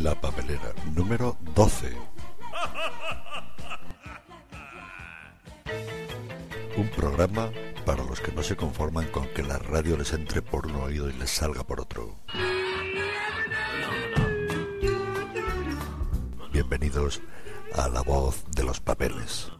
La papelera número 12. Un programa para los que no se conforman con que la radio les entre por un oído y les salga por otro. Bienvenidos a La Voz de los Papeles.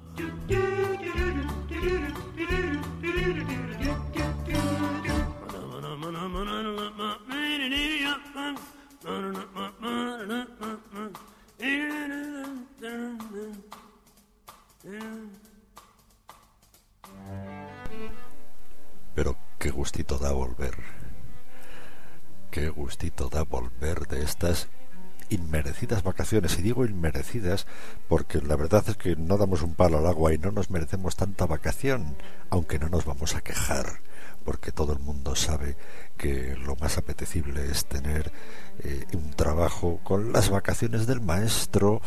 Vacaciones. Y digo inmerecidas porque la verdad es que no damos un palo al agua y no nos merecemos tanta vacación, aunque no nos vamos a quejar, porque todo el mundo sabe que lo más apetecible es tener eh, un trabajo con las vacaciones del maestro,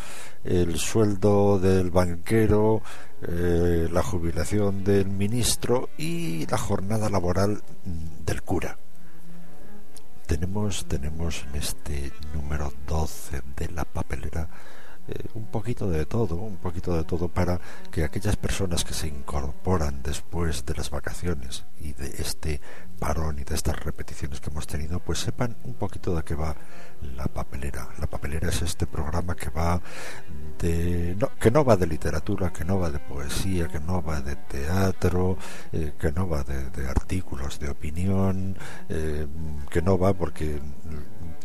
el sueldo del banquero, eh, la jubilación del ministro y la jornada laboral del cura tenemos, tenemos en este número 12 de la papelera eh, un poquito de todo, un poquito de todo para que aquellas personas que se incorporan después de las vacaciones y de este parón y de estas repeticiones que hemos tenido, pues sepan un poquito de qué va la papelera. La papelera es este programa que va de, no, que no va de literatura, que no va de poesía, que no va de teatro, eh, que no va de, artículos de opinión, eh, que no va porque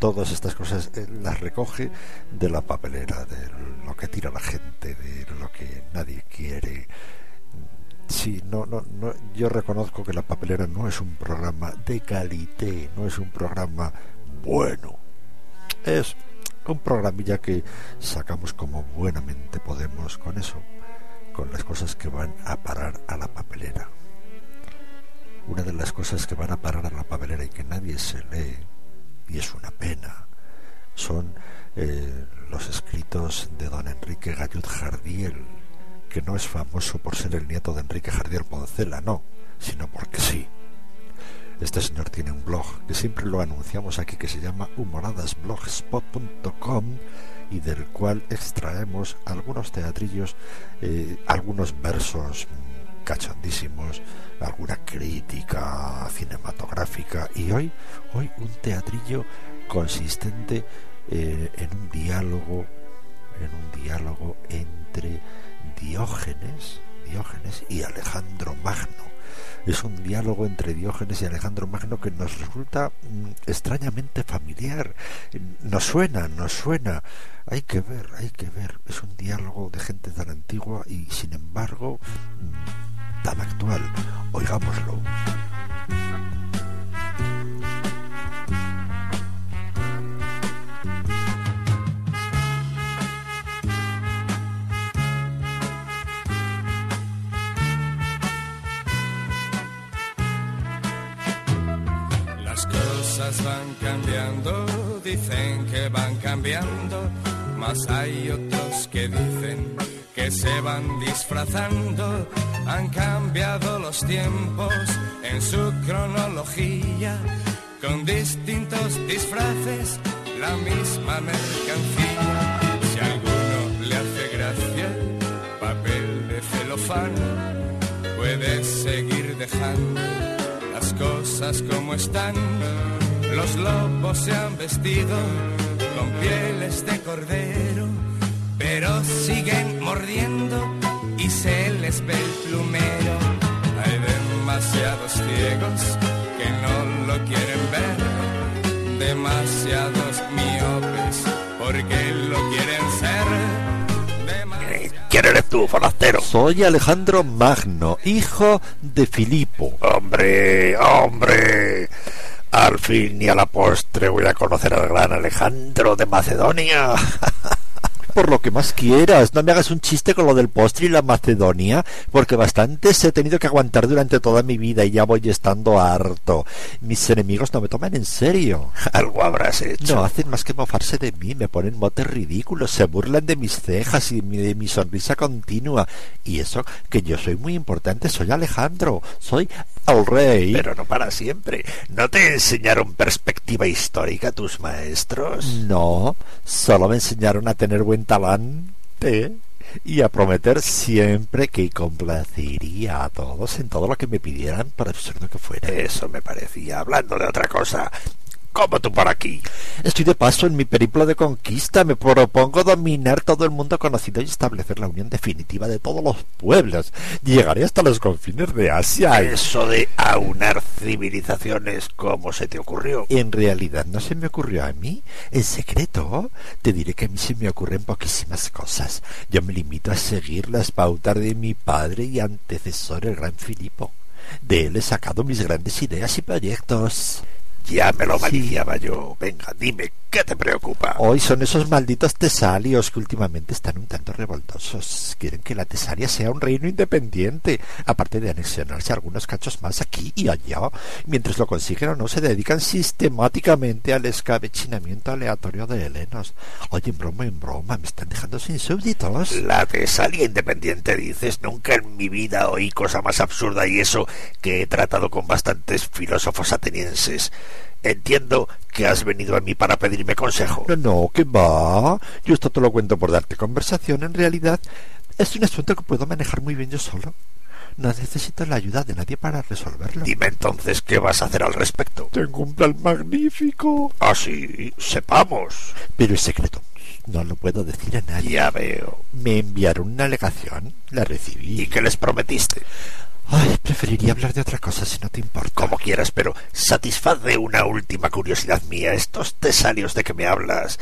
todas estas cosas eh, las recoge de la papelera, de lo que tira la gente, de lo que nadie quiere. Sí, no, no, no, yo reconozco que la papelera no es un programa de calité, no es un programa bueno. Es un programilla que sacamos como buenamente podemos con eso, con las cosas que van a parar a la papelera. Una de las cosas que van a parar a la papelera y que nadie se lee y es una pena, son eh, los escritos de don Enrique Gallut Jardiel, que no es famoso por ser el nieto de Enrique Jardiel Poncela, no, sino porque sí. Este señor tiene un blog que siempre lo anunciamos aquí que se llama humoradasblogspot.com y del cual extraemos algunos teatrillos, eh, algunos versos cachondísimos, alguna crítica cinematográfica y hoy, hoy un teatrillo consistente eh, en un diálogo, en un diálogo entre Diógenes, Diógenes y Alejandro Magno. Es un diálogo entre Diógenes y Alejandro Magno que nos resulta mm, extrañamente familiar. Nos suena, nos suena. Hay que ver, hay que ver. Es un diálogo de gente tan antigua y sin embargo mm, tan actual. Oigámoslo. Las cosas van cambiando, dicen que van cambiando, mas hay otros que dicen que se van disfrazando. Han cambiado los tiempos en su cronología, con distintos disfraces, la misma mercancía. Si a alguno le hace gracia papel de celofán, puede seguir dejando las cosas como están. Los lobos se han vestido con pieles de cordero pero siguen mordiendo y se les ve el plumero. Hay demasiados ciegos que no lo quieren ver, demasiados miopes porque lo quieren ser. ¿Quién eres tú, forastero? Soy Alejandro Magno, hijo de Filipo. Hombre, hombre. Al fin y a la postre voy a conocer al gran Alejandro de Macedonia. por lo que más quieras. No me hagas un chiste con lo del postre y la Macedonia, porque bastantes he tenido que aguantar durante toda mi vida y ya voy estando harto. Mis enemigos no me toman en serio. Algo habrás hecho. No hacen más que mofarse de mí, me ponen motes ridículos, se burlan de mis cejas y de mi sonrisa continua. Y eso, que yo soy muy importante, soy Alejandro, soy al rey. Pero no para siempre. ¿No te enseñaron perspectiva histórica tus maestros? No, solo me enseñaron a tener buen talante y a prometer siempre que complacería a todos en todo lo que me pidieran, por absurdo que fuera. Eso me parecía. Hablando de otra cosa, ¿Cómo tú por aquí? Estoy de paso en mi periplo de conquista. Me propongo dominar todo el mundo conocido y establecer la unión definitiva de todos los pueblos. Llegaré hasta los confines de Asia. Eso de aunar civilizaciones, ¿cómo se te ocurrió? En realidad no se me ocurrió a mí. En secreto, te diré que a mí se me ocurren poquísimas cosas. Yo me limito a seguir las pautas de mi padre y antecesor, el gran Filipo. De él he sacado mis grandes ideas y proyectos. Ya me lo maliciaba yo. Venga, dime, ¿qué te preocupa? Hoy son esos malditos tesalios que últimamente están un tanto revoltosos. Quieren que la Tesalia sea un reino independiente, aparte de anexionarse algunos cachos más aquí y allá. Mientras lo consiguen o no, se dedican sistemáticamente al escabechinamiento aleatorio de helenos. Oye, en broma, en broma, me están dejando sin súbditos. La Tesalia independiente, dices. Nunca en mi vida oí cosa más absurda y eso que he tratado con bastantes filósofos atenienses. Entiendo que has venido a mí para pedirme consejo. No, no, que va. Yo esto te lo cuento por darte conversación. En realidad, es un asunto que puedo manejar muy bien yo solo. No necesito la ayuda de nadie para resolverlo. Dime entonces qué vas a hacer al respecto. Tengo un plan magnífico. Ah, sí, sepamos. Pero es secreto. No lo puedo decir a nadie. Ya veo. Me enviaron una alegación, la recibí. ¿Y qué les prometiste? Ay, preferiría hablar de otra cosa si no te importa. Como quieras, pero satisface una última curiosidad mía. Estos tesalios de que me hablas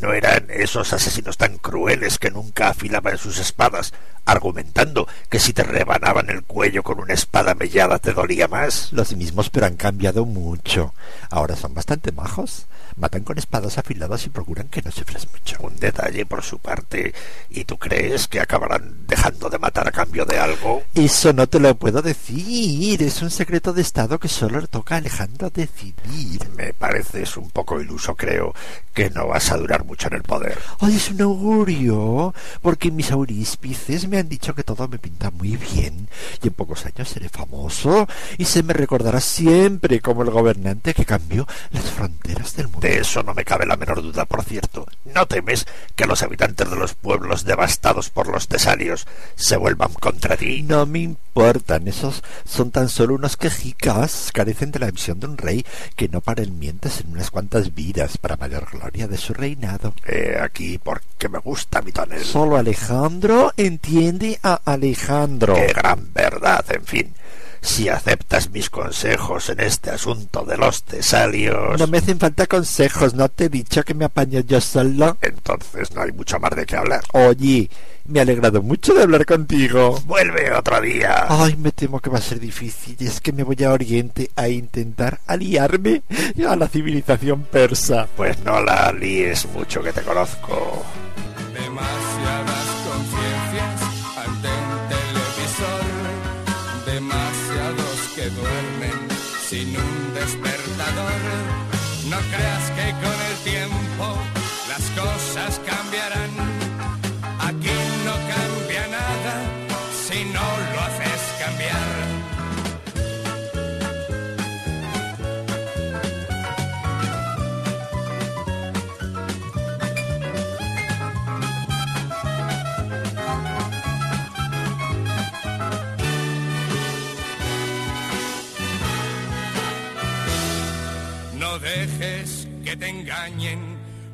no eran esos asesinos tan crueles que nunca afilaban sus espadas, argumentando que si te rebanaban el cuello con una espada mellada te dolía más. Los mismos, pero han cambiado mucho. Ahora son bastante majos. Matan con espadas afiladas y procuran que no sufras mucho. Un detalle por su parte. ¿Y tú crees que acabarán dejando de matar a cambio de algo? Eso no te lo puedo decir. Es un secreto de Estado que solo le toca a Alejandro decidir. Me pareces un poco iluso, creo, que no vas a durar mucho en el poder. Ay, es un augurio, porque mis auríspices me han dicho que todo me pinta muy bien y en pocos años seré famoso y se me recordará siempre como el gobernante que cambió las fronteras del mundo. De eso no me cabe la menor duda, por cierto. ¿No temes que los habitantes de los pueblos devastados por los tesalios se vuelvan contra ti? No me importan, esos son tan solo unos quejicas, carecen de la visión de un rey que no paren mientes en unas cuantas vidas para mayor gloria de su reinado. He aquí porque me gusta mi tonel. Solo Alejandro entiende a Alejandro. Qué gran verdad, en fin. Si aceptas mis consejos en este asunto de los tesalios. No me hacen falta consejos, ¿no te he dicho que me apaño yo solo? Entonces no hay mucho más de qué hablar. Oye, me ha alegrado mucho de hablar contigo. Vuelve otro día. Ay, me temo que va a ser difícil. Es que me voy a Oriente a intentar aliarme a la civilización persa. Pues no la alíes mucho que te conozco.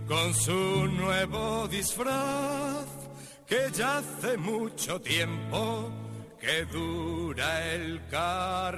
Con su nuevo disfraz, que ya hace mucho tiempo que dura el carnaval.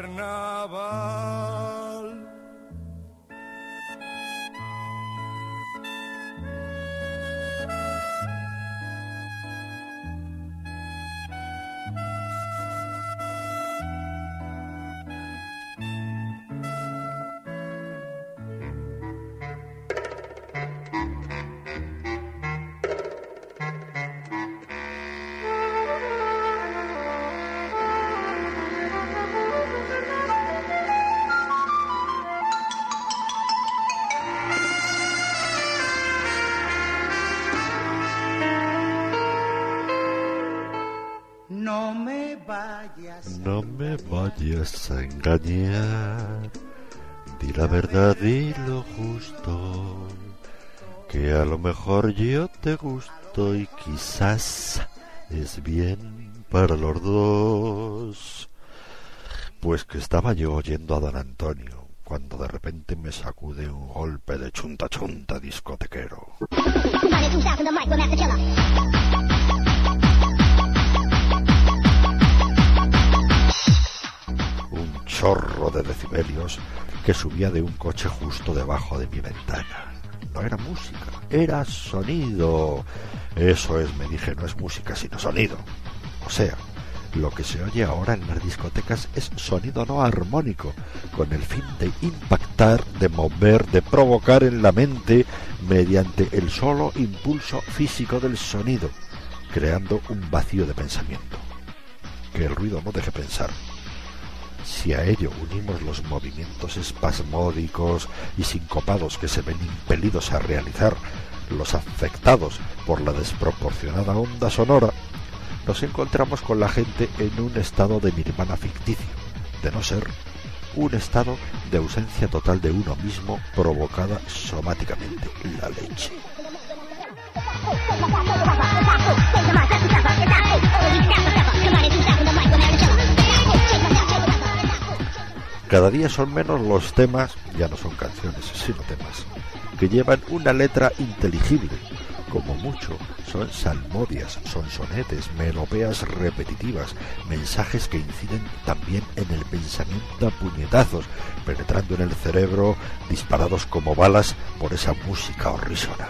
La verdad y lo justo, que a lo mejor yo te gusto y quizás es bien para los dos. Pues que estaba yo oyendo a don Antonio, cuando de repente me sacude un golpe de chunta chunta discotequero. Un chorro de decibelios que subía de un coche justo debajo de mi ventana. No era música, era sonido. Eso es, me dije, no es música, sino sonido. O sea, lo que se oye ahora en las discotecas es sonido no armónico, con el fin de impactar, de mover, de provocar en la mente mediante el solo impulso físico del sonido, creando un vacío de pensamiento. Que el ruido no deje pensar. Si a ello unimos los movimientos espasmódicos y sincopados que se ven impelidos a realizar los afectados por la desproporcionada onda sonora, nos encontramos con la gente en un estado de nirvana ficticio, de no ser un estado de ausencia total de uno mismo provocada somáticamente, la leche. Cada día son menos los temas, ya no son canciones, sino temas, que llevan una letra inteligible, como mucho son salmodias, son sonetes, melopéas repetitivas, mensajes que inciden también en el pensamiento a puñetazos, penetrando en el cerebro, disparados como balas por esa música horrísona.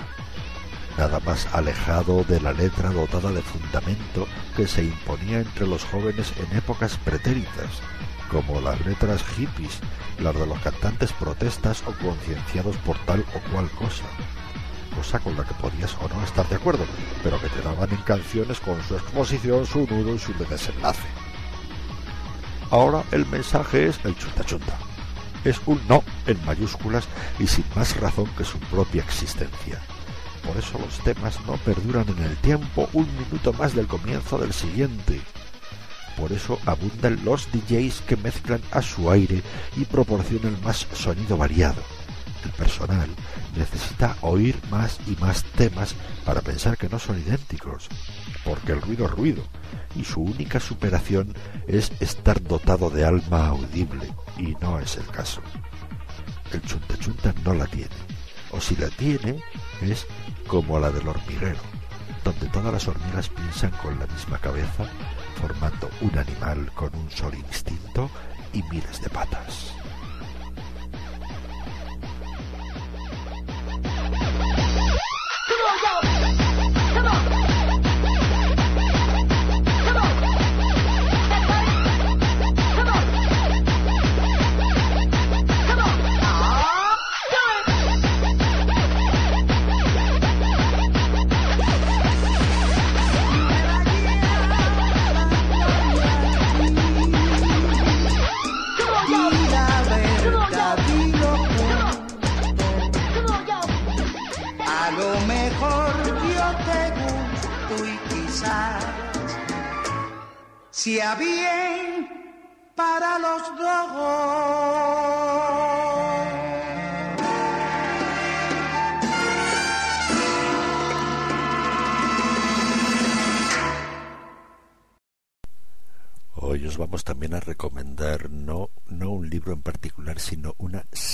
Nada más alejado de la letra dotada de fundamento que se imponía entre los jóvenes en épocas pretéritas, como las letras hippies, las de los cantantes protestas o concienciados por tal o cual cosa cosa con la que podías o no estar de acuerdo, pero que te daban en canciones con su exposición, su nudo y su desenlace. Ahora el mensaje es el chunta chunta. Es un no en mayúsculas y sin más razón que su propia existencia. Por eso los temas no perduran en el tiempo un minuto más del comienzo del siguiente. Por eso abundan los DJs que mezclan a su aire y proporcionan más sonido variado. El personal necesita oír más y más temas para pensar que no son idénticos, porque el ruido es ruido, y su única superación es estar dotado de alma audible, y no es el caso. El chunta chunta no la tiene, o si la tiene, es como la del hormiguero, donde todas las hormigas piensan con la misma cabeza, formando un animal con un solo instinto y miles de patas.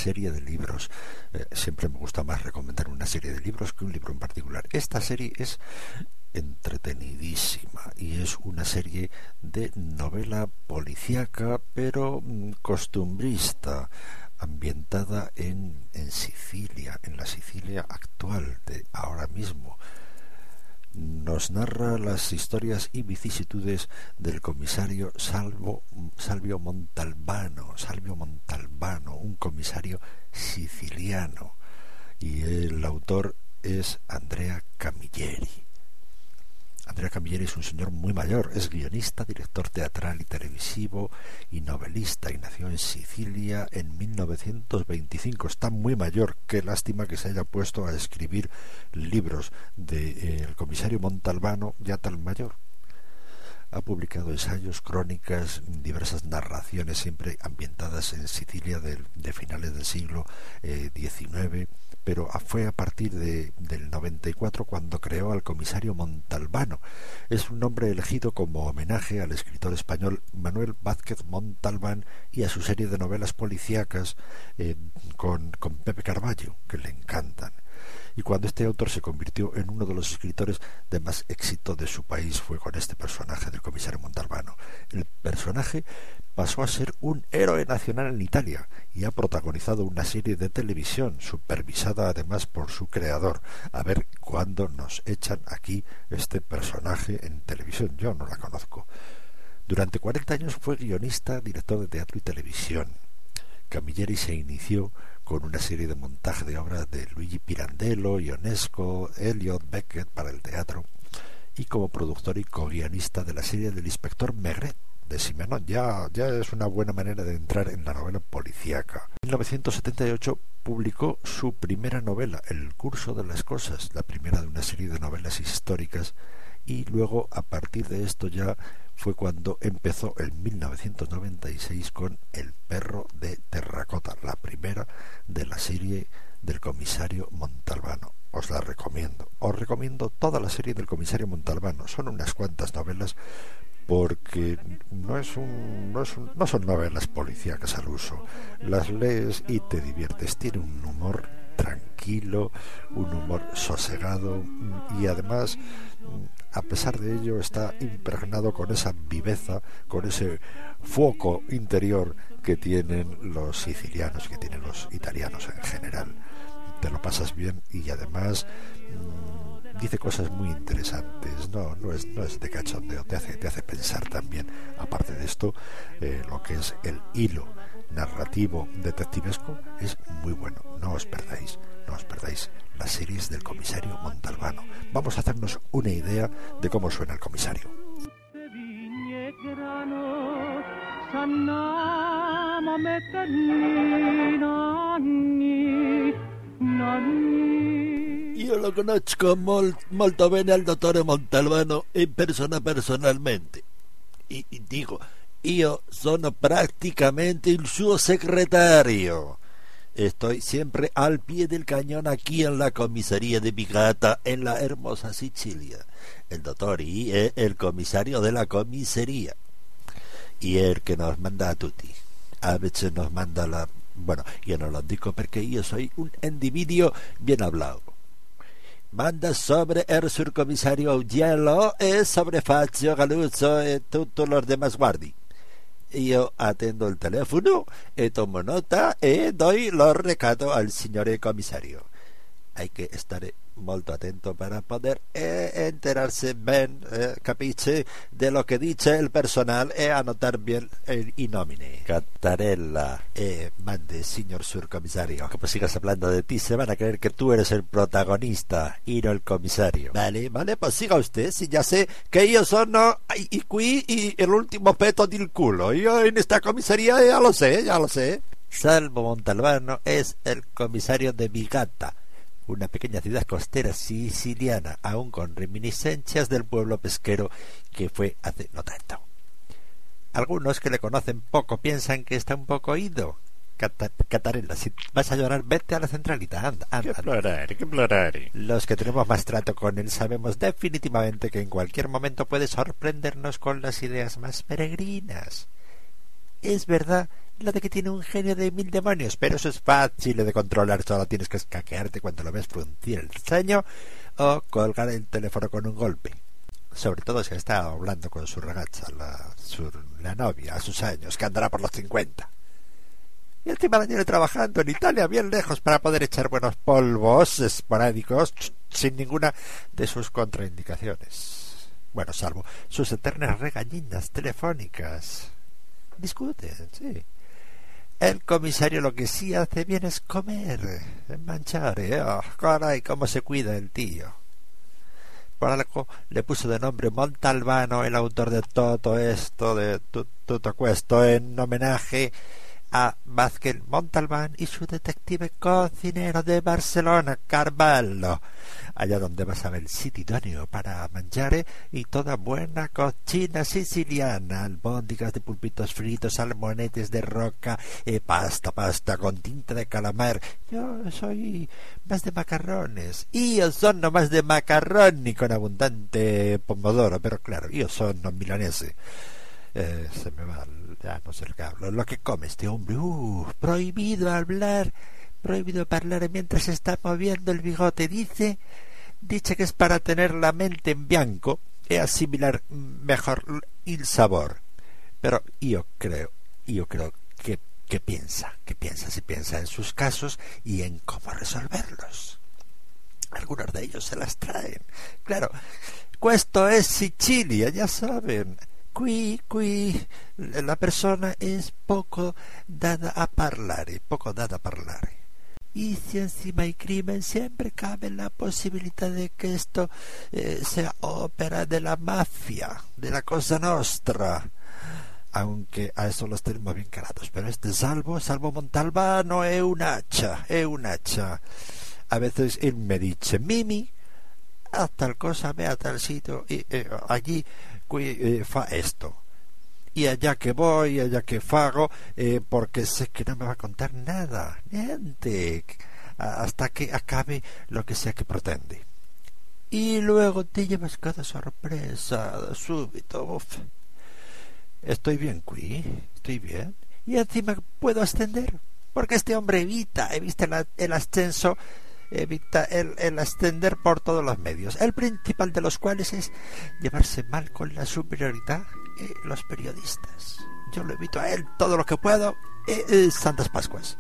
Serie de libros. Eh, siempre me gusta más recomendar una serie de libros que un libro en particular. Esta serie es entretenidísima y es una serie de novela policíaca pero mm, costumbrista ambientada en, en Sicilia, en la Sicilia actual de ahora mismo. Nos narra las historias y vicisitudes del comisario Salvo, Salvio Montalbano, Salvio Montalbano, un comisario siciliano, y el autor es Andrea Camilleri. Andrea Camilleri es un señor muy mayor, es guionista, director teatral y televisivo y novelista y nació en Sicilia en 1925. Está muy mayor, qué lástima que se haya puesto a escribir libros de eh, comisario Montalbano ya tan mayor. Ha publicado ensayos, crónicas, diversas narraciones, siempre ambientadas en Sicilia de, finales del siglo XIX, eh, pero fue a partir de, del 94 cuando creó al comisario Montalbano. Es un nombre elegido como homenaje al escritor español Manuel Vázquez Montalbán y a su serie de novelas policíacas eh, con, con Pepe Carballo, que le encantan y cuando este autor se convirtió en uno de los escritores de más éxito de su país fue con este personaje del comisario Montalbano. El personaje pasó a ser un héroe nacional en Italia y ha protagonizado una serie de televisión supervisada además por su creador. A ver cuándo nos echan aquí este personaje en televisión. Yo no la conozco. Durante 40 años fue guionista, director de teatro y televisión. Camilleri se inició con una serie de montaje de obras de Luigi Pirandello, Ionesco, Elliot Beckett para el teatro y como productor y co-guionista de la serie del inspector Megret de Simenon. Ya, ya es una buena manera de entrar en la novela policíaca. En 1978 publicó su primera novela, El curso de las cosas, la primera de una serie de novelas históricas y luego a partir de esto ya fue cuando empezó en 1996 con El perro de terracota, la primera de la serie del comisario Montalbano. Os la recomiendo. Os recomiendo toda la serie del comisario Montalbano. Son unas cuantas novelas porque no es un, no, es no son novelas policíacas al uso. Las lees y te diviertes. Tiene un humor tranquilo, un humor sosegado y además a pesar de ello está impregnado con esa viveza, con ese foco interior que tienen los sicilianos, que tienen los italianos en general. Te lo pasas bien y además mm, dice cosas muy interesantes, no, no, es, no es de cachondeo, te hace, te hace pensar también. Aparte de esto, eh, lo que es el hilo narrativo detectivesco es muy bueno, no os perdáis, no os perdáis las series del comisario Montalbano. Vamos a hacernos una idea de cómo suena el comisario. Io lo conozco molto bene al dottore Montalbano in persona personalmente. Y, y digo, io sono praticamente il suo segretario. Estoy siempre al pie del cañón aquí en la comisaría de Bigata, en la hermosa Sicilia. El doctor I es el comisario de la comisaría. Y el que nos manda a tutti. A veces nos manda la... Bueno, yo no lo digo porque yo soy un individuo bien hablado. Manda sobre el surcomisario Augiello e sobre Fazio Galuzzo e todos los demás guardi io attendo il telefono e tomo nota e doy lo recado al signore commissario. Hay que stare molto attento para poder eh, enterarse bien, eh, capiche, de lo que dice el personal e anotar bien el, i nomine. Cattarella, eh, mande, señor surcomisario. Como sigas hablando de ti, se van a creer que tú eres el protagonista y no el comisario. Vale, vale, pues siga usted, si ya sé que yo sono y qui y el último peto del culo. Yo en esta comisaría ya lo sé, ya lo sé. Salvo Montalbano es el comisario de Vigata una pequeña ciudad costera siciliana, aún con reminiscencias del pueblo pesquero que fue hace no tanto. Algunos que le conocen poco piensan que está un poco ido. Catarella, si vas a llorar, vete a la centralita, anda, anda. ¿Qué Los que tenemos más trato con él sabemos definitivamente que en cualquier momento puede sorprendernos con las ideas más peregrinas. Es verdad lo de que tiene un genio de mil demonios, pero eso es fácil de controlar, solo tienes que escaquearte cuando lo ves fruncir el ceño o colgar el teléfono con un golpe. Sobre todo si está hablando con su ragazza, la, la novia, a sus años, que andará por los cincuenta. Y el tema tiene trabajando en Italia bien lejos para poder echar buenos polvos esporádicos sin ninguna de sus contraindicaciones. Bueno, salvo sus eternas regañinas telefónicas. Discuten, sí. El comisario lo que sí hace bien es comer, manchar, ¿eh? Oh, caray, cómo se cuida el tío. Por algo le puso de nombre Montalbano, el autor de todo esto, de todo esto, en homenaje a Vázquez Montalbán y su detective cocinero de Barcelona, Carvalho, allá donde vas a ver el sitio idóneo para manjar y toda buena cocina siciliana, albóndigas de pulpitos fritos, salmonetes de roca, eh, pasta, pasta con tinta de calamar. Yo soy más de macarrones. Y yo son más de macarroni con abundante pomodoro, pero claro, yo son milanese. Eh, se me va, ya lo que hablo. Lo que come este hombre, uh, prohibido hablar, prohibido hablar mientras está moviendo el bigote. Dice, dice que es para tener la mente en bianco y asimilar mejor el sabor. Pero yo creo, yo creo que, que piensa, que piensa, si piensa en sus casos y en cómo resolverlos. Algunos de ellos se las traen. Claro, esto es Sicilia, ya saben qui, qui la persona es poco dada a parlare, poco dada a parlare. Y si encima hay crimen, siempre cabe la posibilidad de que esto eh, sea ópera de la mafia, de la cosa nostra. Aunque a eso los tenemos bien carados. Pero este Salvo, Salvo Montalbano, no es un hacha, es un hacha. A veces él me dice, Mimi, haz tal cosa, ve a tal sitio, y eh, allí eh, fa esto y allá que voy, allá que fago, eh, porque sé que no me va a contar nada, niente, hasta que acabe lo que sea que pretende. Y luego te llevas cada sorpresa, súbito. Estoy bien, Qui, estoy bien. Y encima puedo ascender, porque este hombre evita, evita el ascenso evita el, ascender por todos los medios, el principal de los cuales es llevarse mal con la superioridad y los periodistas. Yo lo evito a él todo lo que puedo. y Santas Pascuas.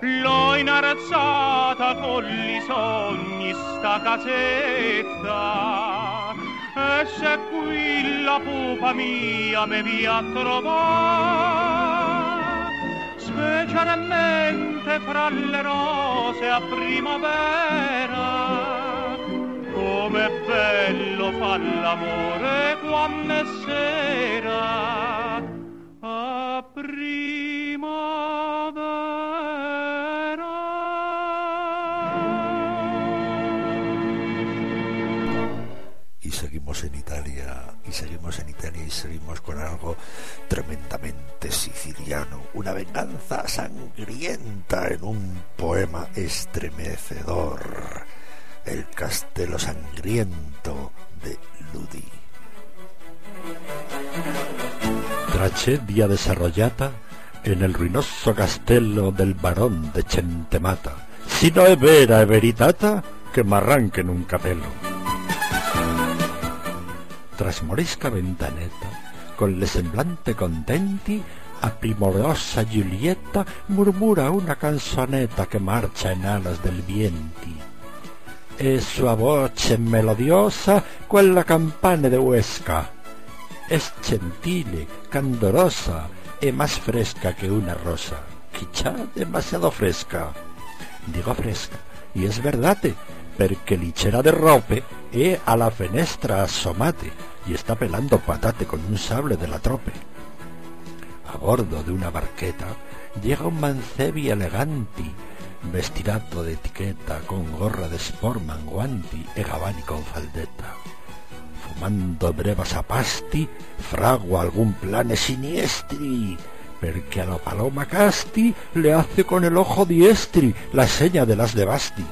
L'ho inarezzata con i sogni sta casetta. E se qui la pupa mia me via a trovare specialmente fra le rose a primavera come bello fa l'amore quando è sera venganza sangrienta en un poema estremecedor, el castelo sangriento de Ludi. Tragedia desarrollata en el ruinoso castello del barón de Centemata. Si no è vera e veritata, que m'arranquen un capello tras morisca ventaneta, con le semblante contenti, a primorosa Giulietta murmura una canzoneta che marcia in alas del vienti. E sua voce melodiosa quella campana de Huesca. Es gentile, candorosa e más fresca que una rosa. Quizá demasiado fresca. Digo fresca, y es verdade, perché lichera de rope e a la fenestra asomate y está pelando patate con un sable de la trope. A bordo de una barqueta llega un mancebi eleganti, vestirato de etiqueta, con gorra de sportman, guanti e gabani con faldeta. Fumando brevas a pasti, fragua algún plane siniestri, perché a la paloma casti le hace con el ojo diestri la seña de las de Basti.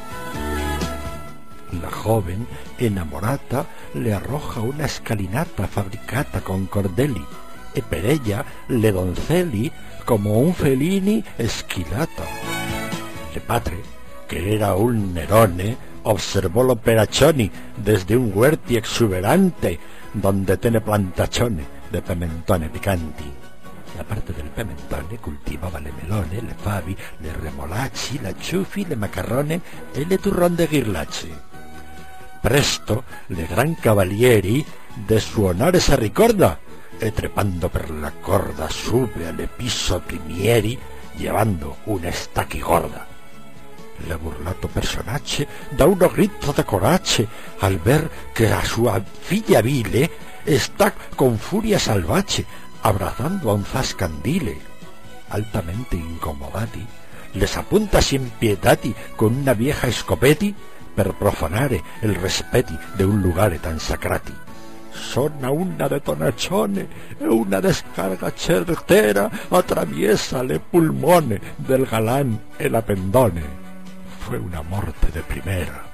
La joven, enamorata, le arroja una escalinata fabricata con cordeli, e per ella le doncelli como un felini esquilata. Le padre, que era un Nerone, observó lo perachoni desde un huerti exuberante donde tiene plantachone de pimentone picanti. La parte del pimentone cultivaba le melone, le favi, le remolacci, la ciufi, le macarrone e le turrón de ghirlacci presto le gran cavalieri de suonare sa ricorda e trepando per la corda sube al piso primieri llevando una estaqui gorda Le burlato personaje da uno grito de coraje al ver que a su filla vile está con furia salvaje abrazando a un zascandile. Altamente incomodati, les apunta sin pietati con una vieja escopeti per profanare el respeti de un lugar tan sacrati. Sona una detonazione e una descarga certera atraviesa le pulmone del galán el apendone. Fue una morte de primera.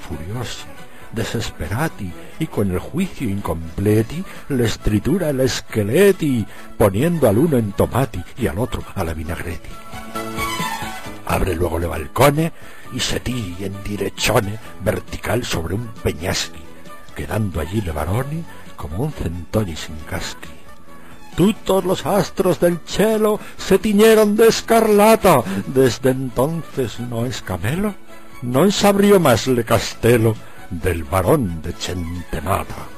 Furiosi, desesperati y con el juicio incompleti les tritura el esqueleti, poniendo al uno en tomati y al otro a la vinagreti. Abre luego le balcone y se tira en direchone vertical sobre un peñasqui, quedando allí le varoni como un centolli sin casqui. Todos los astros del cielo se tiñeron de escarlata. Desde entonces no es camelo, no es abrió más le castelo del varón de Centemata.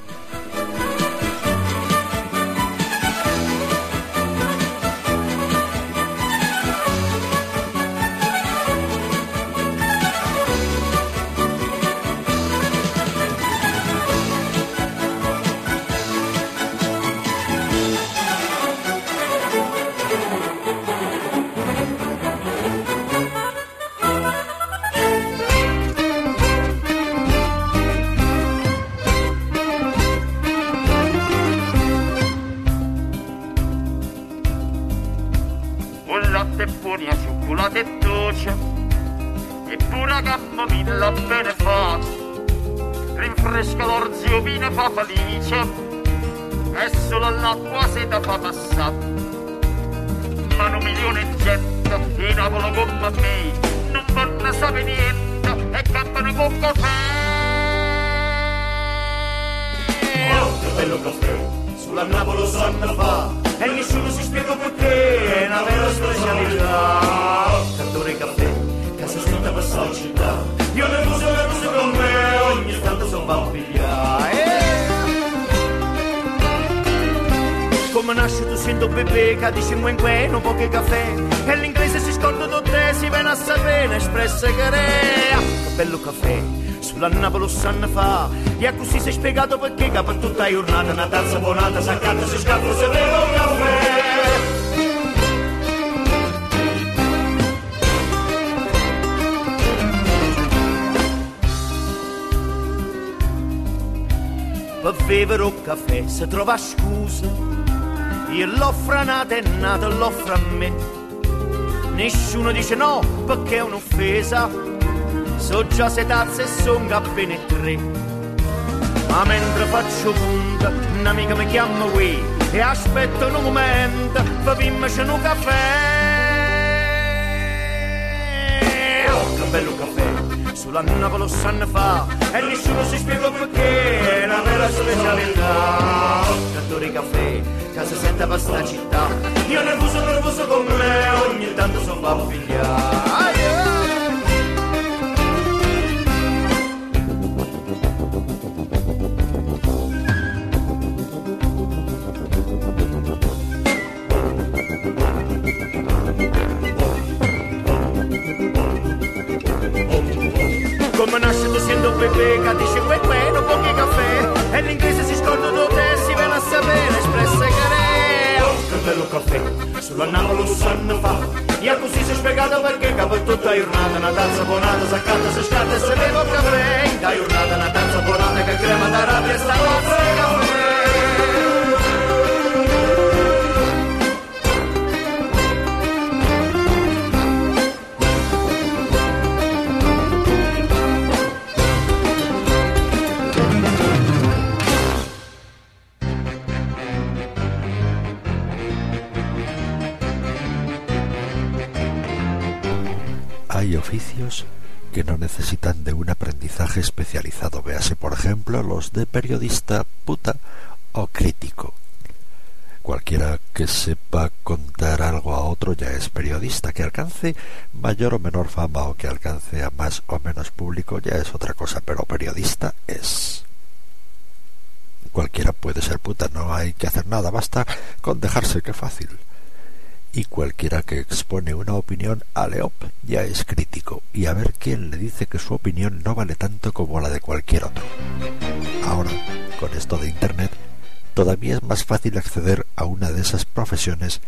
Che per tutta la giornata una tazza buonata si accatta si scappa si beve un caffè per bere un caffè si trova scusa. Io l'offro una tennata l'offro a me. Nessuno dice no perché è un'offesa. So già se tazze e son appena tre ma mentre faccio punta un'amica mi chiama qui e aspetto un momento per vimmerci un caffè. Oh che bello caffè sulla Napoli sanno fa e nessuno si spiega perché è una vera specialità. Cantore caffè che si sente per sta città. Io nervoso nervoso con me ogni tanto sono va che dice que que pochi caffè. E l'inglese si scorda da te si viene a sapere espressa che re oh, che bello caffè sulla Napoli sanno fa. E così si è spiegato perché per tutta la giornata una tazza buonata s'accatta si scatta e se caffè. Da giornata una tazza buonata che crema da rabbia e sta tazza di de periodista puta o crítico. Cualquiera que sepa contar algo a otro ya es periodista. Que alcance mayor o menor fama o que alcance a más o menos público ya es otra cosa, pero periodista es. Cualquiera puede ser puta, no hay que hacer nada, basta con dejarse que fácil. Y cualquiera que expone una opinión a Leop ya es crítico, y a ver quién le dice que su opinión no vale tanto como la de cualquier otro. Ahora, con esto de Internet, todavía es más fácil acceder a una de esas profesiones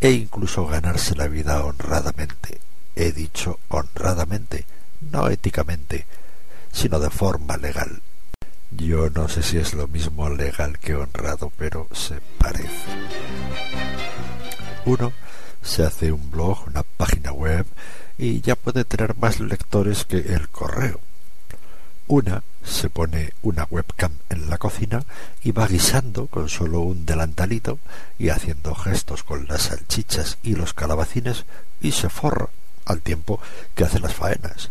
e incluso ganarse la vida honradamente. He dicho honradamente, no éticamente, sino de forma legal. Yo no sé si es lo mismo legal que honrado, pero se parece. Uno se hace un blog, una página web, y ya puede tener más lectores que el correo. Una se pone una webcam en la cocina y va guisando con solo un delantalito y haciendo gestos con las salchichas y los calabacines y se forra al tiempo que hace las faenas.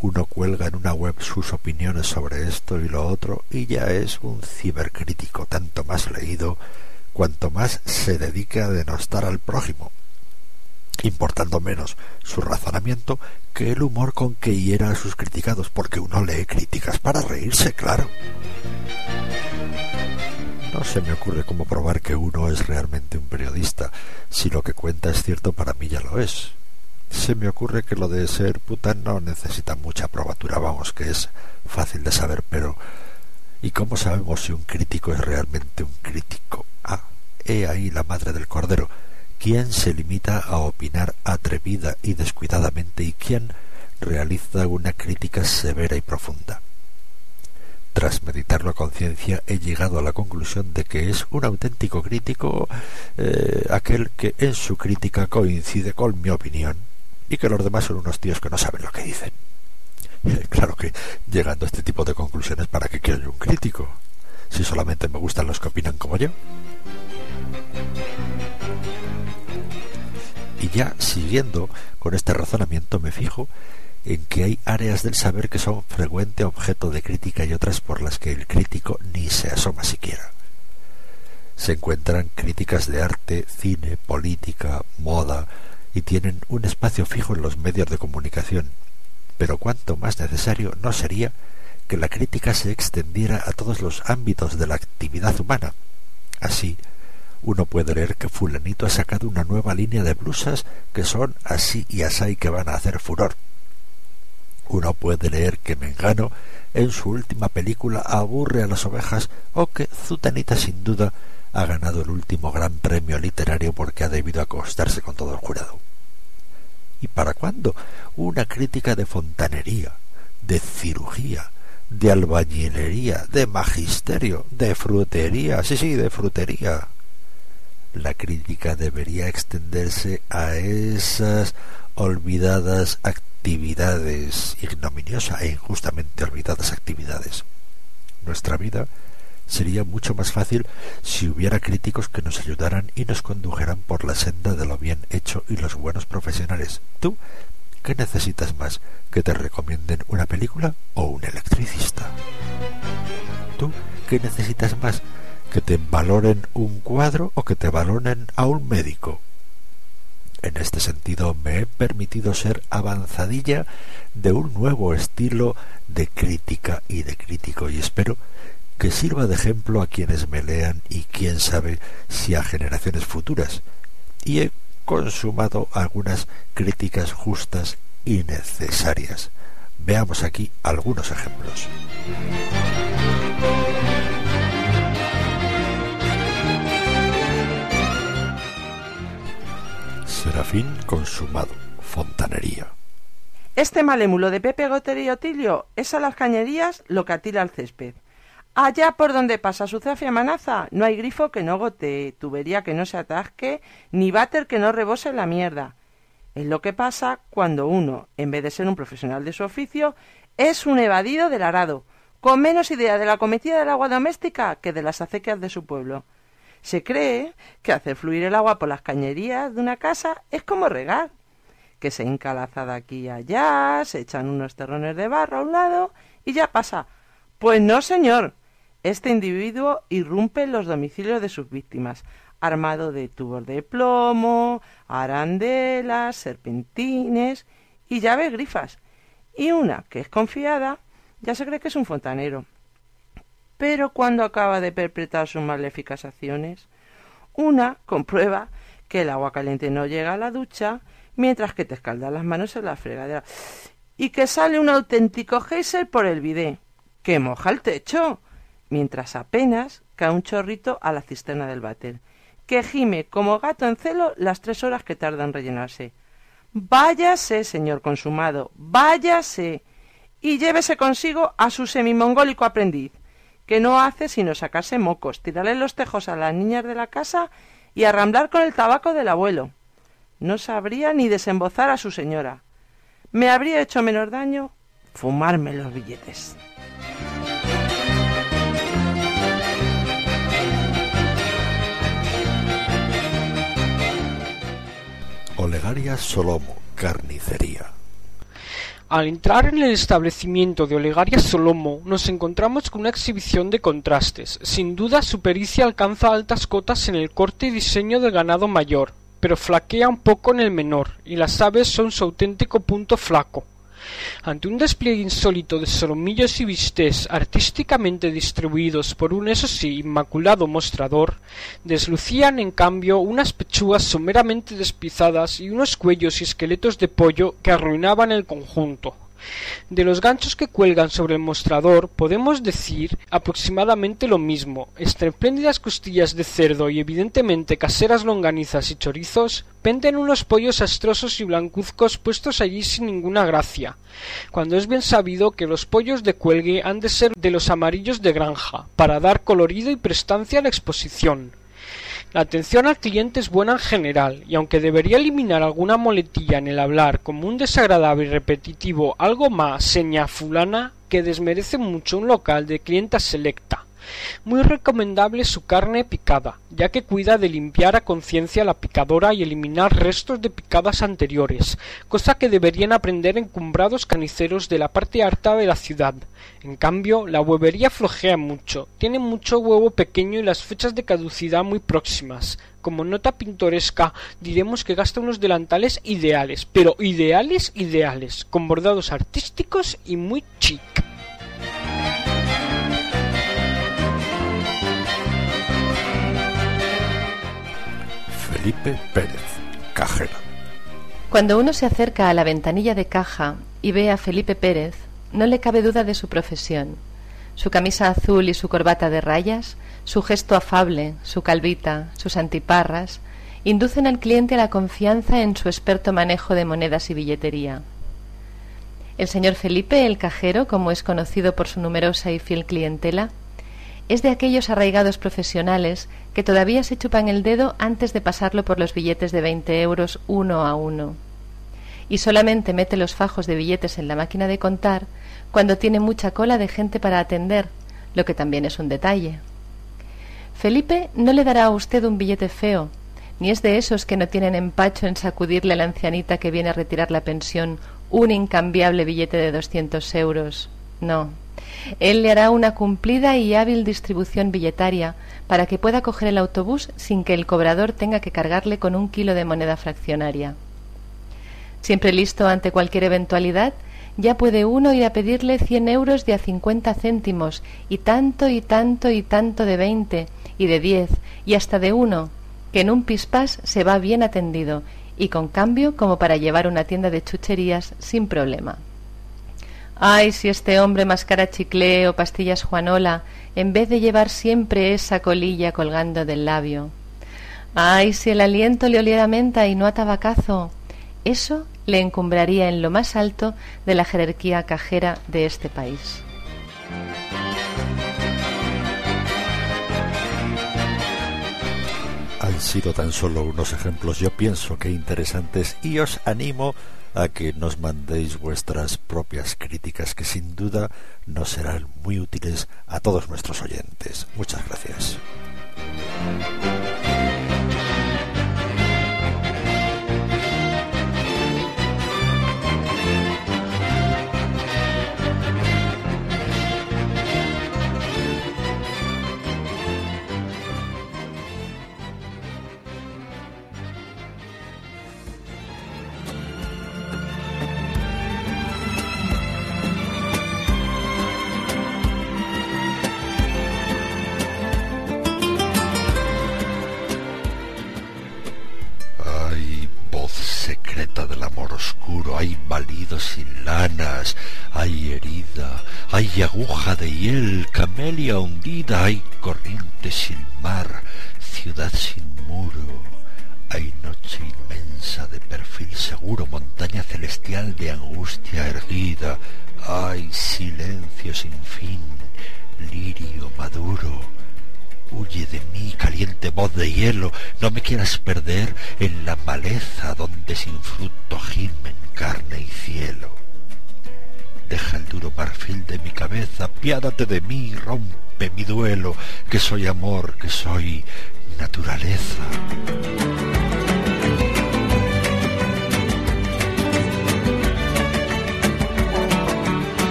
Uno cuelga en una web sus opiniones sobre esto y lo otro y ya es un cibercrítico tanto más leído cuanto más se dedica a denostar al prójimo, importando menos su razonamiento que el humor con que hiera a sus criticados, porque uno lee críticas para reírse, claro. No se me ocurre cómo probar que uno es realmente un periodista, si lo que cuenta es cierto para mí ya lo es. Se me ocurre que lo de ser puta no necesita mucha probatura, vamos, que es fácil de saber, pero ¿y cómo sabemos si un crítico es realmente un crítico? Ah, he ahí la madre del cordero. ¿Quién se limita a opinar atrevida y descuidadamente y quién realiza una crítica severa y profunda? Tras meditarlo a conciencia he llegado a la conclusión de que es un auténtico crítico eh, aquel que en su crítica coincide con mi opinión y que los demás son unos tíos que no saben lo que dicen. claro que llegando a este tipo de conclusiones, ¿para qué quiero yo un crítico? Si solamente me gustan los que opinan como yo. Y ya siguiendo con este razonamiento me fijo en que hay áreas del saber que son frecuente objeto de crítica y otras por las que el crítico ni se asoma siquiera. Se encuentran críticas de arte, cine, política, moda, y tienen un espacio fijo en los medios de comunicación, pero cuanto más necesario no sería que la crítica se extendiera a todos los ámbitos de la actividad humana. Así, uno puede leer que fulanito ha sacado una nueva línea de blusas que son así y así que van a hacer furor. Uno puede leer que Mengano en su última película aburre a las ovejas o que Zutanita sin duda ha ganado el último gran premio literario porque ha debido acostarse con todo el jurado. ¿Y para cuándo? Una crítica de fontanería, de cirugía, de albañilería, de magisterio, de frutería, sí, sí, de frutería. La crítica debería extenderse a esas olvidadas actividades, ignominiosa e injustamente olvidadas actividades. Nuestra vida sería mucho más fácil si hubiera críticos que nos ayudaran y nos condujeran por la senda de lo bien hecho y los buenos profesionales. ¿Tú qué necesitas más? ¿Que te recomienden una película o un electricista? ¿Tú qué necesitas más? ¿Que te valoren un cuadro o que te valoren a un médico? En este sentido me he permitido ser avanzadilla de un nuevo estilo de crítica y de crítico y espero que sirva de ejemplo a quienes me lean y quién sabe si a generaciones futuras. Y he consumado algunas críticas justas y necesarias. Veamos aquí algunos ejemplos. Serafín consumado, fontanería. Este malémulo de Pepe Goteri y Otilio es a las cañerías lo que atila al césped. Allá por donde pasa su zafia manaza, no hay grifo que no gotee, tubería que no se atasque, ni váter que no rebose la mierda. Es lo que pasa cuando uno, en vez de ser un profesional de su oficio, es un evadido del arado, con menos idea de la cometida del agua doméstica que de las acequias de su pueblo. Se cree que hacer fluir el agua por las cañerías de una casa es como regar, que se encalazada aquí y allá, se echan unos terrones de barro a un lado y ya pasa. Pues no, señor. Este individuo irrumpe en los domicilios de sus víctimas, armado de tubos de plomo, arandelas, serpentines y llaves grifas. Y una, que es confiada, ya se cree que es un fontanero. Pero cuando acaba de perpetrar sus maléficas acciones, una comprueba que el agua caliente no llega a la ducha, mientras que te escaldas las manos en la fregadera, y que sale un auténtico geyser por el bidé, que moja el techo, mientras apenas cae un chorrito a la cisterna del váter, que gime como gato en celo las tres horas que tarda en rellenarse. Váyase, señor consumado, váyase, y llévese consigo a su semimongólico aprendiz, que no hace sino sacarse mocos, tirarle los tejos a las niñas de la casa y arramblar con el tabaco del abuelo. No sabría ni desembozar a su señora. Me habría hecho menos daño fumarme los billetes. Olegaria Solomo, carnicería. Al entrar en el establecimiento de Olegaria Solomo nos encontramos con una exhibición de contrastes. Sin duda su pericia alcanza altas cotas en el corte y diseño del ganado mayor, pero flaquea un poco en el menor, y las aves son su auténtico punto flaco. Ante un despliegue insólito de solomillos y bistés artísticamente distribuidos por un eso sí inmaculado mostrador, deslucían en cambio unas pechugas someramente despizadas y unos cuellos y esqueletos de pollo que arruinaban el conjunto. De los ganchos que cuelgan sobre el mostrador podemos decir aproximadamente lo mismo. Espléndidas costillas de cerdo y evidentemente caseras longanizas y chorizos penden unos pollos astrosos y blancuzcos puestos allí sin ninguna gracia, cuando es bien sabido que los pollos de cuelgue han de ser de los amarillos de granja, para dar colorido y prestancia a la exposición. La atención al cliente es buena en general, y aunque debería eliminar alguna moletilla en el hablar como un desagradable y repetitivo algo más seña fulana que desmerece mucho un local de clienta selecta. Muy recomendable su carne picada, ya que cuida de limpiar a conciencia la picadora y eliminar restos de picadas anteriores, cosa que deberían aprender encumbrados caniceros de la parte harta de la ciudad. En cambio, la huevería flojea mucho, tiene mucho huevo pequeño y las fechas de caducidad muy próximas. Como nota pintoresca, diremos que gasta unos delantales ideales, pero ideales ideales, con bordados artísticos y muy chic. Felipe Pérez, cajero. Cuando uno se acerca a la ventanilla de caja y ve a Felipe Pérez, no le cabe duda de su profesión. Su camisa azul y su corbata de rayas, su gesto afable, su calvita, sus antiparras, inducen al cliente a la confianza en su experto manejo de monedas y billetería. El señor Felipe, el cajero, como es conocido por su numerosa y fiel clientela, es de aquellos arraigados profesionales que todavía se chupan el dedo antes de pasarlo por los billetes de veinte euros uno a uno. Y solamente mete los fajos de billetes en la máquina de contar cuando tiene mucha cola de gente para atender, lo que también es un detalle. Felipe no le dará a usted un billete feo, ni es de esos que no tienen empacho en sacudirle a la ancianita que viene a retirar la pensión un incambiable billete de doscientos euros. No, él le hará una cumplida y hábil distribución billetaria para que pueda coger el autobús sin que el cobrador tenga que cargarle con un kilo de moneda fraccionaria. Siempre listo ante cualquier eventualidad, ya puede uno ir a pedirle cien euros de a cincuenta céntimos, y tanto y tanto y tanto de veinte, y de diez, y hasta de uno, que en un pispás se va bien atendido, y con cambio como para llevar una tienda de chucherías sin problema. Ay, si este hombre mascara chicle o pastillas Juanola, en vez de llevar siempre esa colilla colgando del labio. Ay, si el aliento le oliera menta y no a tabacazo. Eso le encumbraría en lo más alto de la jerarquía cajera de este país. Han sido tan solo unos ejemplos, yo pienso que interesantes, y os animo que nos mandéis vuestras propias críticas que sin duda nos serán muy útiles a todos nuestros oyentes. Muchas gracias.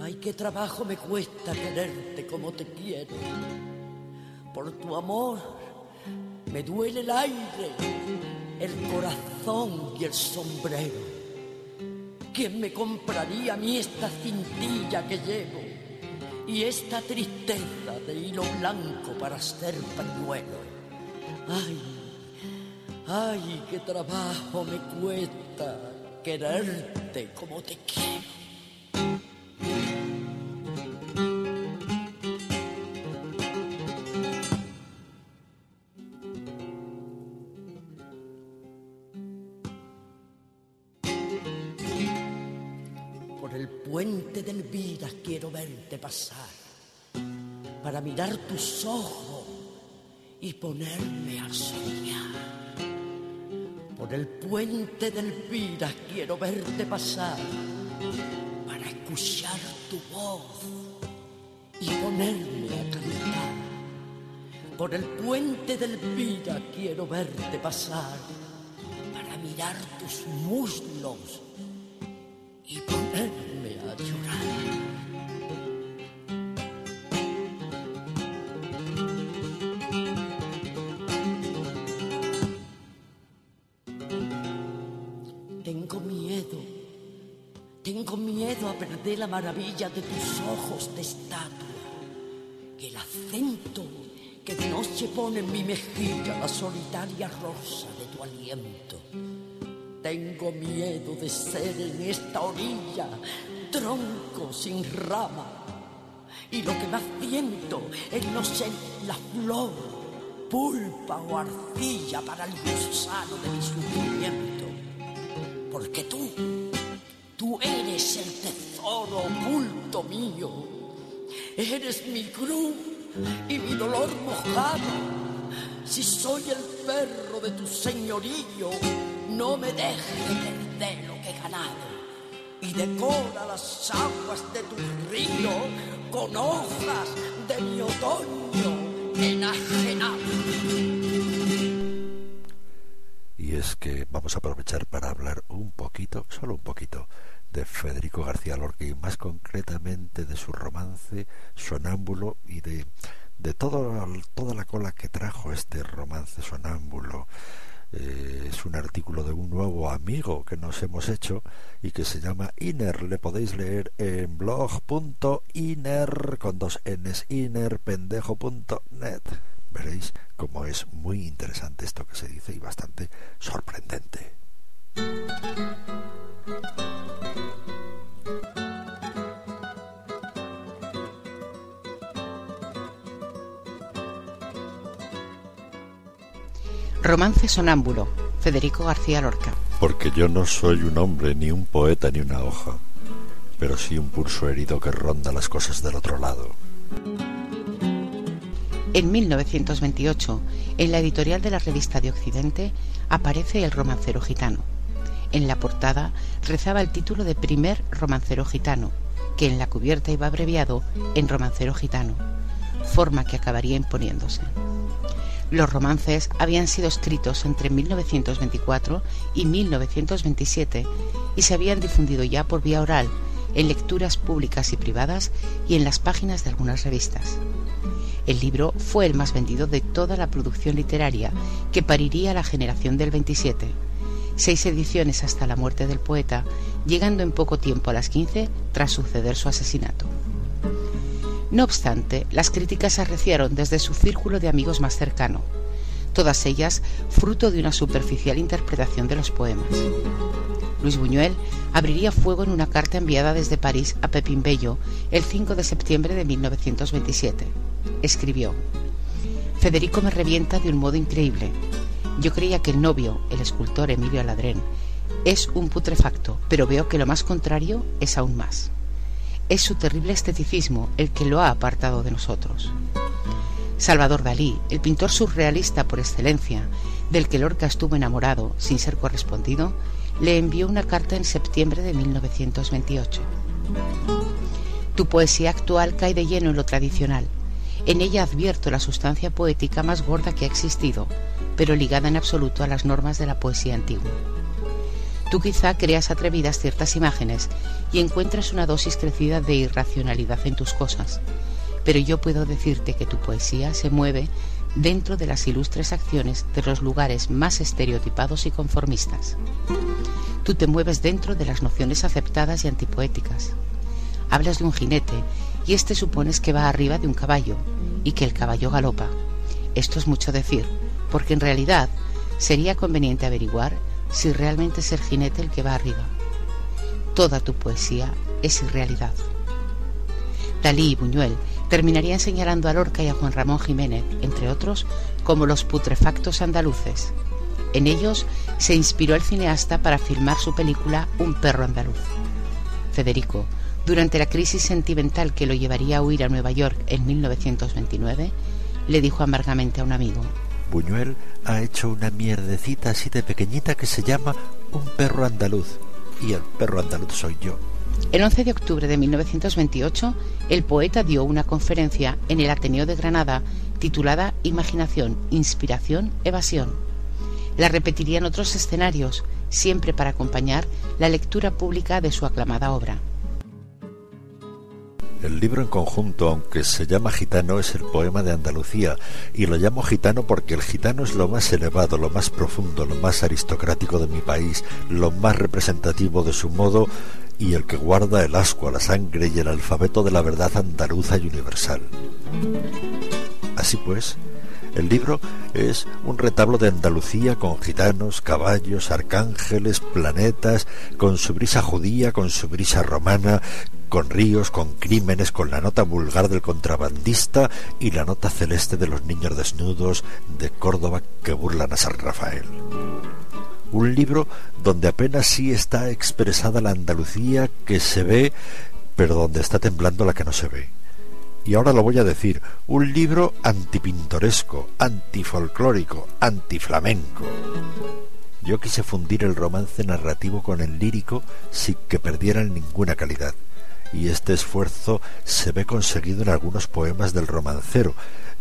Ay, qué trabajo me cuesta quererte como te quiero. Por tu amor me duele el aire, el corazón y el sombrero. ¿Quién me compraría a mí esta cintilla que llevo y esta tristeza de hilo blanco para hacer pañuelo? Ay, ay, qué trabajo me cuesta quererte como te quiero. Tus ojos y ponerme a soñar. Por el puente del vida quiero verte pasar para escuchar tu voz y ponerme a cantar. Por el puente del vida quiero verte pasar para mirar tus muslos maravilla de tus ojos de estatua, el acento que de noche pone en mi mejilla la solitaria rosa de tu aliento. Tengo miedo de ser en esta orilla tronco sin rama y lo que más siento es no ser la flor, pulpa o arcilla para el gusano de mi sufrimiento. Porque tú, tú eres el tesoro oculto mío, eres mi cruz y mi dolor mojado. Si soy el perro de tu señorío, no me dejes perder lo que he ganado. Y decora las aguas de tu río con hojas de mi otoño enajenado. Y es que vamos a aprovechar para hablar un poquito, solo un poquito, de Federico García Lorca y más concretamente de su romance Sonámbulo y de, de todo, toda la cola que trajo este romance Sonámbulo. Eh, es un artículo de un nuevo amigo que nos hemos hecho y que se llama Inner. Le podéis leer en blog.inner con dos n's innerpendejo.net. Veréis cómo es muy interesante esto que se dice y bastante sorprendente. Romance sonámbulo, Federico García Lorca. Porque yo no soy un hombre, ni un poeta, ni una hoja, pero sí un pulso herido que ronda las cosas del otro lado. En 1928, en la editorial de la revista de Occidente, aparece El romancero gitano. En la portada rezaba el título de Primer romancero gitano, que en la cubierta iba abreviado en romancero gitano, forma que acabaría imponiéndose. Los romances habían sido escritos entre 1924 y 1927 y se habían difundido ya por vía oral en lecturas públicas y privadas y en las páginas de algunas revistas. El libro fue el más vendido de toda la producción literaria que pariría la generación del 27. Seis ediciones hasta la muerte del poeta, llegando en poco tiempo a las 15 tras suceder su asesinato. No obstante, las críticas se arreciaron desde su círculo de amigos más cercano, todas ellas fruto de una superficial interpretación de los poemas. Luis Buñuel abriría fuego en una carta enviada desde París a Pepín Bello el 5 de septiembre de 1927. Escribió, Federico me revienta de un modo increíble. Yo creía que el novio, el escultor Emilio Aladrén, es un putrefacto, pero veo que lo más contrario es aún más. Es su terrible esteticismo el que lo ha apartado de nosotros. Salvador Dalí, el pintor surrealista por excelencia, del que Lorca estuvo enamorado sin ser correspondido, le envió una carta en septiembre de 1928. Tu poesía actual cae de lleno en lo tradicional. En ella advierto la sustancia poética más gorda que ha existido, pero ligada en absoluto a las normas de la poesía antigua. Tú quizá creas atrevidas ciertas imágenes y encuentras una dosis crecida de irracionalidad en tus cosas, pero yo puedo decirte que tu poesía se mueve dentro de las ilustres acciones de los lugares más estereotipados y conformistas. Tú te mueves dentro de las nociones aceptadas y antipoéticas. Hablas de un jinete y este supones que va arriba de un caballo y que el caballo galopa. Esto es mucho decir, porque en realidad sería conveniente averiguar si realmente es el jinete el que va arriba. Toda tu poesía es irrealidad. Dalí y Buñuel terminarían señalando a Lorca y a Juan Ramón Jiménez, entre otros, como los putrefactos andaluces. En ellos se inspiró el cineasta para filmar su película Un perro andaluz. Federico, durante la crisis sentimental que lo llevaría a huir a Nueva York en 1929, le dijo amargamente a un amigo, Buñuel ha hecho una mierdecita así de pequeñita que se llama Un perro andaluz, y el perro andaluz soy yo. El 11 de octubre de 1928, el poeta dio una conferencia en el Ateneo de Granada titulada Imaginación, Inspiración, Evasión. La repetiría en otros escenarios, siempre para acompañar la lectura pública de su aclamada obra. El libro en conjunto, aunque se llama gitano, es el poema de Andalucía, y lo llamo gitano porque el gitano es lo más elevado, lo más profundo, lo más aristocrático de mi país, lo más representativo de su modo y el que guarda el asco, la sangre y el alfabeto de la verdad andaluza y universal. Así pues, el libro es un retablo de Andalucía con gitanos, caballos, arcángeles, planetas, con su brisa judía, con su brisa romana, con ríos, con crímenes, con la nota vulgar del contrabandista y la nota celeste de los niños desnudos de Córdoba que burlan a San Rafael un libro donde apenas sí está expresada la Andalucía que se ve, pero donde está temblando la que no se ve. Y ahora lo voy a decir, un libro antipintoresco, antifolclórico, antiflamenco. Yo quise fundir el romance narrativo con el lírico sin que perdieran ninguna calidad, y este esfuerzo se ve conseguido en algunos poemas del romancero,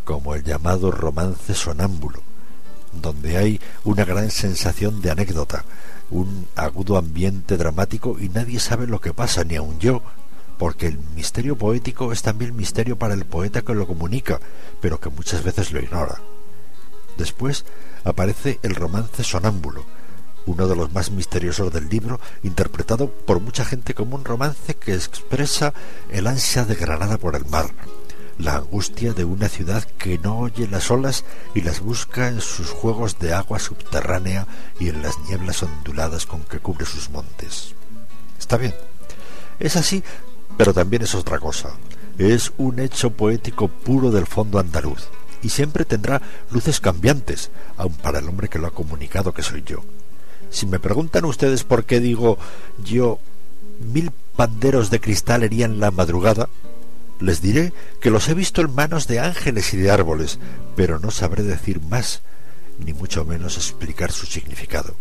como el llamado romance sonámbulo, donde hay una gran sensación de anécdota, un agudo ambiente dramático y nadie sabe lo que pasa, ni aun yo, porque el misterio poético es también misterio para el poeta que lo comunica, pero que muchas veces lo ignora. Después aparece el romance sonámbulo, uno de los más misteriosos del libro, interpretado por mucha gente como un romance que expresa el ansia de Granada por el mar, la angustia de una ciudad que no oye las olas y las busca en sus juegos de agua subterránea y en las nieblas onduladas con que cubre sus montes. Está bien, es así, pero también es otra cosa. Es un hecho poético puro del fondo andaluz, y siempre tendrá luces cambiantes, aun para el hombre que lo ha comunicado que soy yo. Si me preguntan ustedes por qué digo yo mil panderos de cristal herían la madrugada, les diré que los he visto en manos de ángeles y de árboles, pero no sabré decir más, ni mucho menos explicar su significado.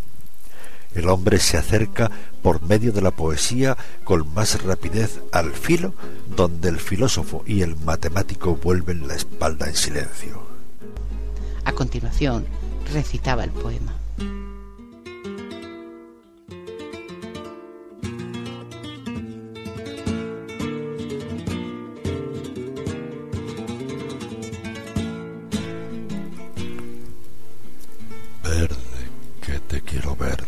El hombre se acerca por medio de la poesía con más rapidez al filo donde el filósofo y el matemático vuelven la espalda en silencio. A continuación recitaba el poema. Verde, que te quiero verde,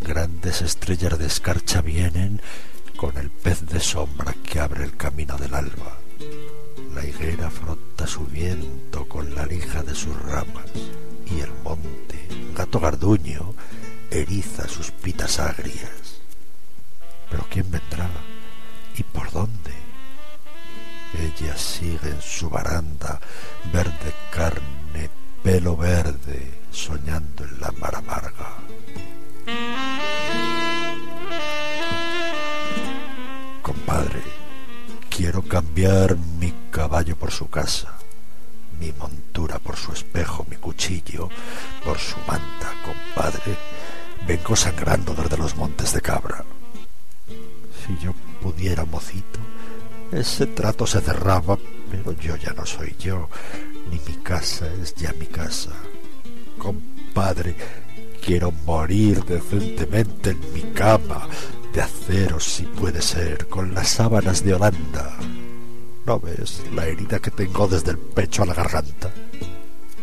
grandes estrellas de escarcha vienen con el pez de sombra que abre el camino del alba. La higuera frota su viento con la lija de sus ramas y el monte, gato garduño, eriza sus pitas agrias. Pero ¿quién vendrá? ¿Y por dónde? Ella sigue en su baranda, verde carne, pelo verde, soñando en la mar amarga. Compadre, quiero cambiar mi caballo por su casa, mi montura por su espejo, mi cuchillo por su manta, compadre. Vengo sangrando desde los montes de cabra. Si yo pudiera, mocito, ese trato se cerraba, pero yo ya no soy yo, ni mi casa es ya mi casa. Compadre, quiero morir decentemente en mi cama, de acero si puede ser, con las sábanas de Holanda. ¿No ves la herida que tengo desde el pecho a la garganta?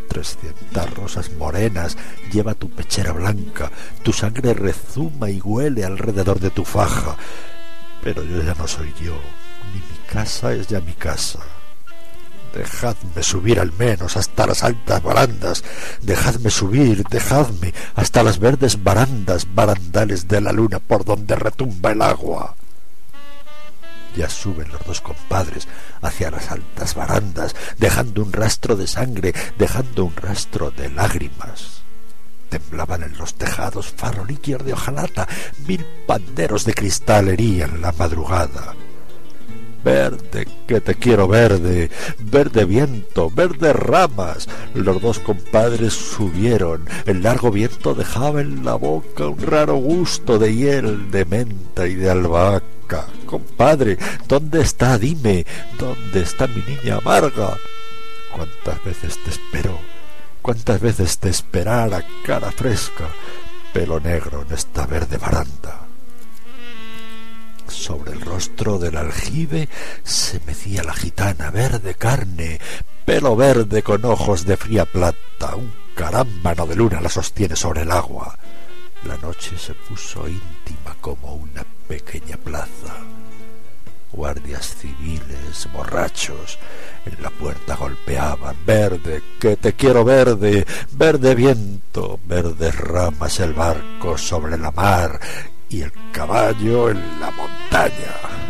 Trescientas rosas morenas lleva tu pechera blanca, tu sangre rezuma y huele alrededor de tu faja. Pero yo ya no soy yo, ni mi casa es ya mi casa. Dejadme subir al menos hasta las altas barandas, dejadme subir, dejadme hasta las verdes barandas, barandales de la luna por donde retumba el agua. Ya suben los dos compadres hacia las altas barandas, dejando un rastro de sangre, dejando un rastro de lágrimas. Temblaban en los tejados farolillos de hojalata, mil panderos de cristal herían la madrugada. Verde, que te quiero verde, verde viento, verde ramas. Los dos compadres subieron, el largo viento dejaba en la boca un raro gusto de hiel, de menta y de albahaca. Compadre, ¿dónde está? Dime, ¿dónde está mi niña amarga? ¿Cuántas veces te espero? ¿Cuántas veces te esperara cara fresca, pelo negro en esta verde baranda? Sobre el rostro del aljibe se mecía la gitana verde carne, pelo verde con ojos de fría plata, un carámbano de luna la sostiene sobre el agua. La noche se puso íntima como una pequeña plaza. Guardias civiles, borrachos, en la puerta golpeaban, verde, que te quiero verde, verde viento, verdes ramas el barco sobre la mar, y el caballo en la montaña.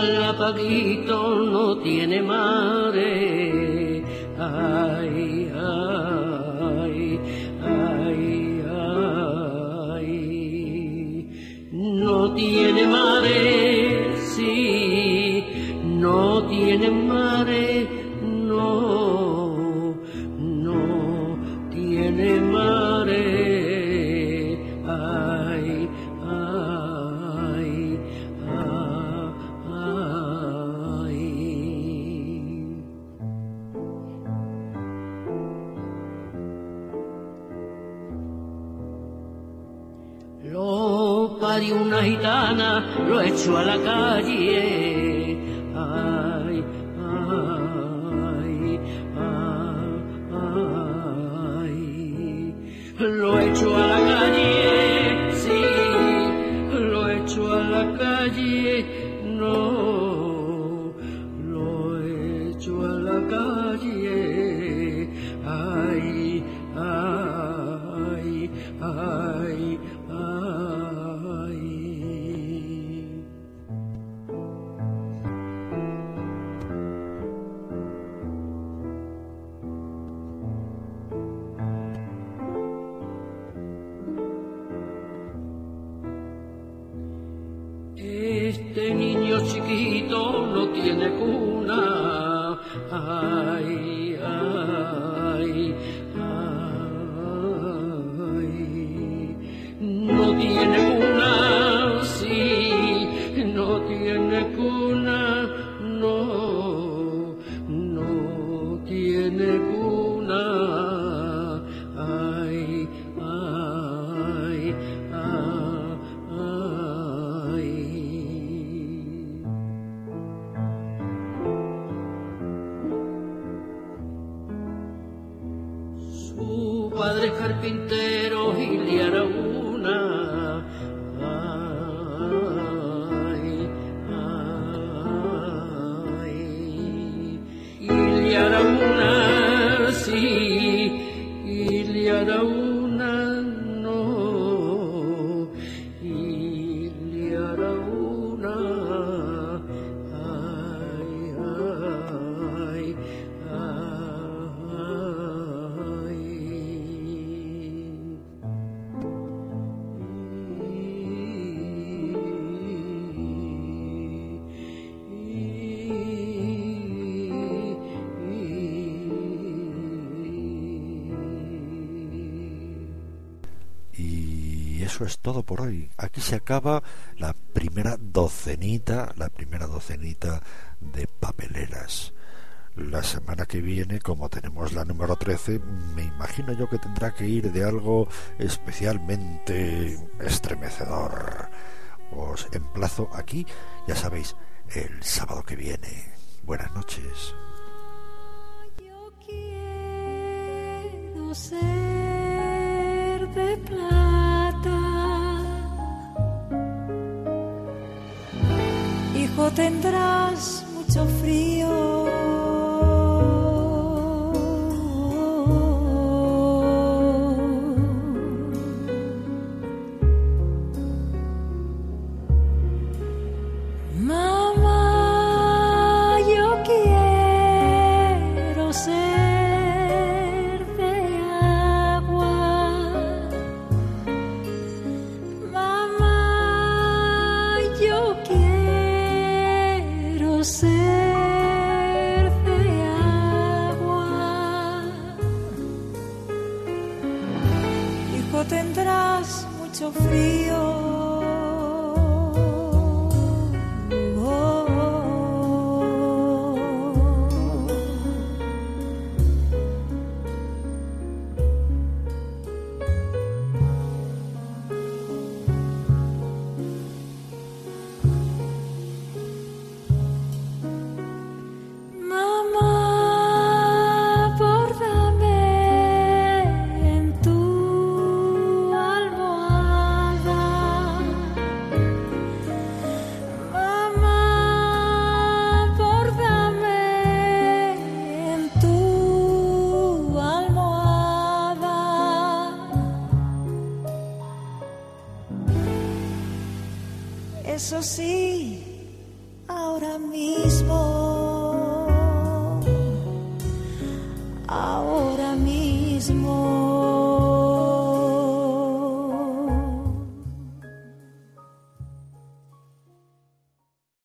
Galapaguito no tiene madre. tiene cuna. Ay, ay. y se acaba la primera docenita, la primera docenita de papeleras. La semana que viene, como tenemos la número 13, me imagino yo que tendrá que ir de algo especialmente estremecedor. Os emplazo aquí, ya sabéis, el sábado que viene. Buenas noches. Yo quiero ser de plan. tendrás mucho frío.